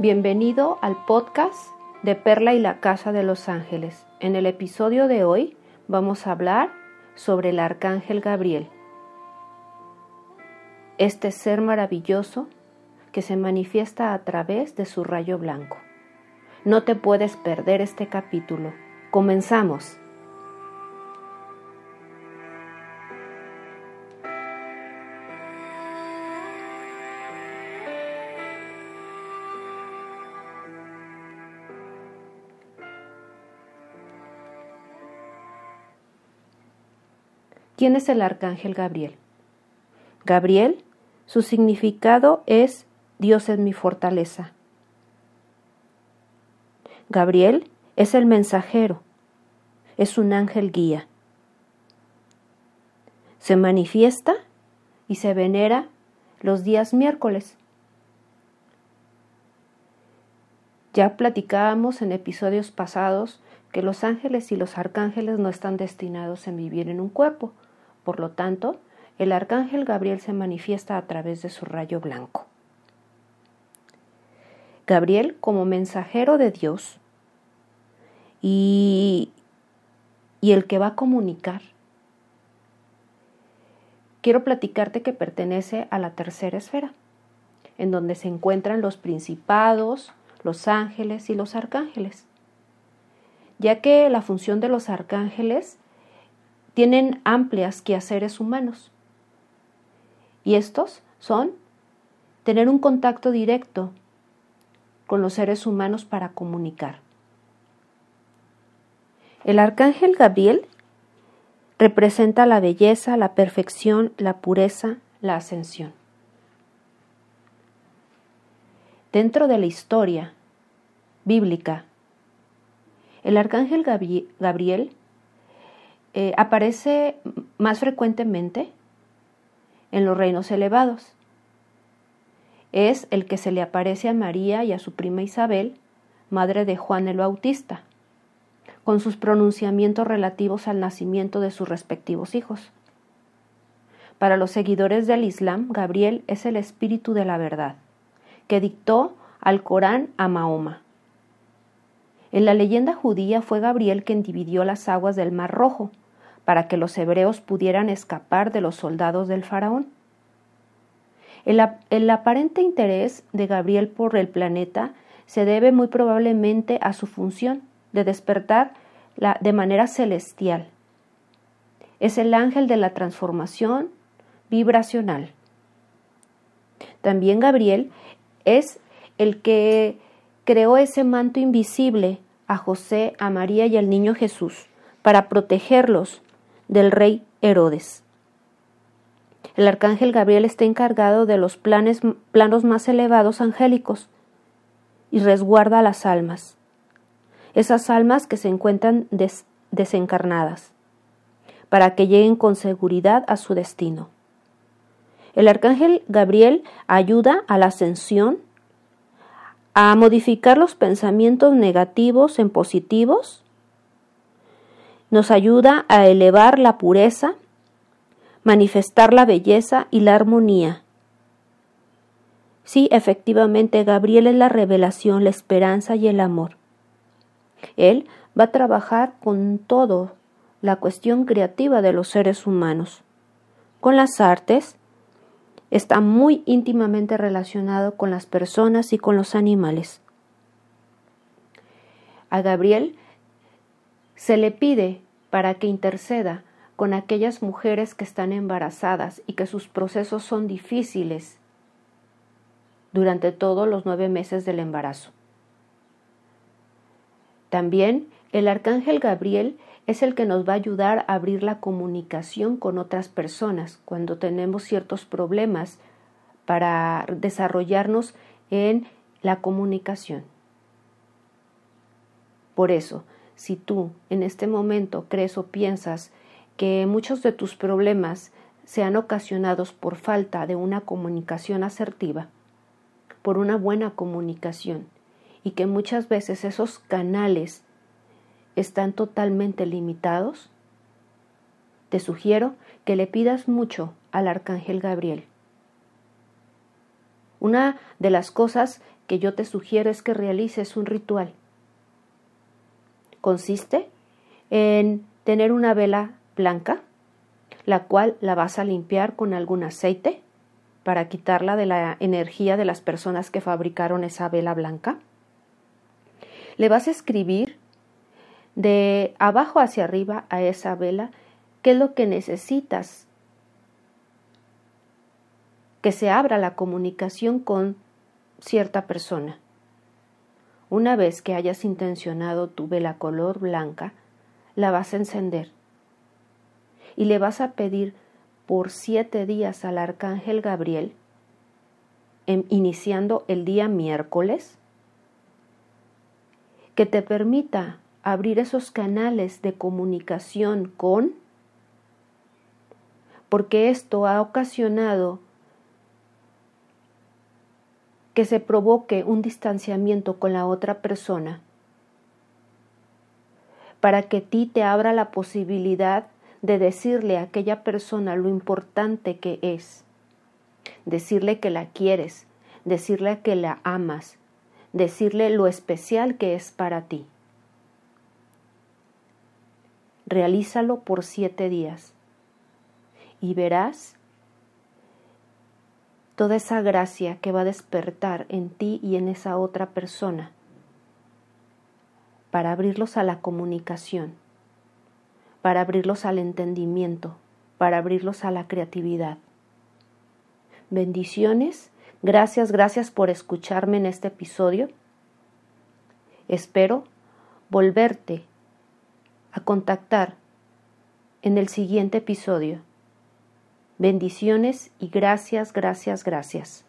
Bienvenido al podcast de Perla y la Casa de los Ángeles. En el episodio de hoy vamos a hablar sobre el Arcángel Gabriel. Este ser maravilloso que se manifiesta a través de su rayo blanco. No te puedes perder este capítulo. Comenzamos. ¿Quién es el arcángel Gabriel? Gabriel, su significado es Dios es mi fortaleza. Gabriel es el mensajero, es un ángel guía. Se manifiesta y se venera los días miércoles. Ya platicábamos en episodios pasados que los ángeles y los arcángeles no están destinados a vivir en un cuerpo, por lo tanto, el arcángel Gabriel se manifiesta a través de su rayo blanco. Gabriel como mensajero de Dios y, y el que va a comunicar. Quiero platicarte que pertenece a la tercera esfera, en donde se encuentran los principados, los ángeles y los arcángeles, ya que la función de los arcángeles tienen amplias quehaceres humanos. Y estos son tener un contacto directo con los seres humanos para comunicar. El arcángel Gabriel representa la belleza, la perfección, la pureza, la ascensión. Dentro de la historia bíblica, el arcángel Gabriel eh, aparece más frecuentemente en los reinos elevados. Es el que se le aparece a María y a su prima Isabel, madre de Juan el Bautista, con sus pronunciamientos relativos al nacimiento de sus respectivos hijos. Para los seguidores del Islam, Gabriel es el espíritu de la verdad, que dictó al Corán a Mahoma. En la leyenda judía fue Gabriel quien dividió las aguas del Mar Rojo, para que los hebreos pudieran escapar de los soldados del faraón. El, aparente interés de Gabriel por el planeta se debe muy probablemente a su función de despertar de manera celestial. Es el ángel de la transformación vibracional. También Gabriel es el que creó ese manto invisible a José, a María y al niño Jesús para protegerlos del rey Herodes. El arcángel Gabriel está encargado de los planes, planos más elevados angélicos y resguarda las almas, esas almas que se encuentran desencarnadas, para que lleguen con seguridad a su destino. El arcángel Gabriel ayuda a la ascensión, a modificar los pensamientos negativos en positivos nos ayuda a elevar la pureza, manifestar la belleza y la armonía. Sí, efectivamente, Gabriel es la revelación, la esperanza y el amor. Él va a trabajar con todo la cuestión creativa de los seres humanos. Con las artes, está muy íntimamente relacionado con las personas y con los animales. A Gabriel se le pide para que interceda con aquellas mujeres que están embarazadas y que sus procesos son difíciles durante todos los nueve meses del embarazo. También el arcángel Gabriel es el que nos va a ayudar a abrir la comunicación con otras personas cuando tenemos ciertos problemas para desarrollarnos en la comunicación. Por eso, si tú en este momento crees o piensas que muchos de tus problemas sean ocasionados por falta de una comunicación asertiva, por una buena comunicación, y que muchas veces esos canales están totalmente limitados, te sugiero que le pidas mucho al Arcángel Gabriel. Una de las cosas que yo te sugiero es que realices un ritual. Consiste en tener una vela blanca, la cual la vas a limpiar con algún aceite para quitarla de la energía de las personas que fabricaron esa vela blanca. Le vas a escribir de abajo hacia arriba a esa vela qué es lo que necesitas que se abra la comunicación con cierta persona. Una vez que hayas intencionado tu vela color blanca, la vas a encender y le vas a pedir por siete días al arcángel Gabriel, em, iniciando el día miércoles, que te permita abrir esos canales de comunicación con, porque esto ha ocasionado que se provoque un distanciamiento con la otra persona, para que ti te abra la posibilidad de decirle a aquella persona lo importante que es, decirle que la quieres, decirle que la amas, decirle lo especial que es para ti. Realízalo por siete días y verás toda esa gracia que va a despertar en ti y en esa otra persona para abrirlos a la comunicación, para abrirlos al entendimiento, para abrirlos a la creatividad. Bendiciones, gracias, gracias por escucharme en este episodio. Espero volverte a contactar en el siguiente episodio. Bendiciones y gracias, gracias, gracias.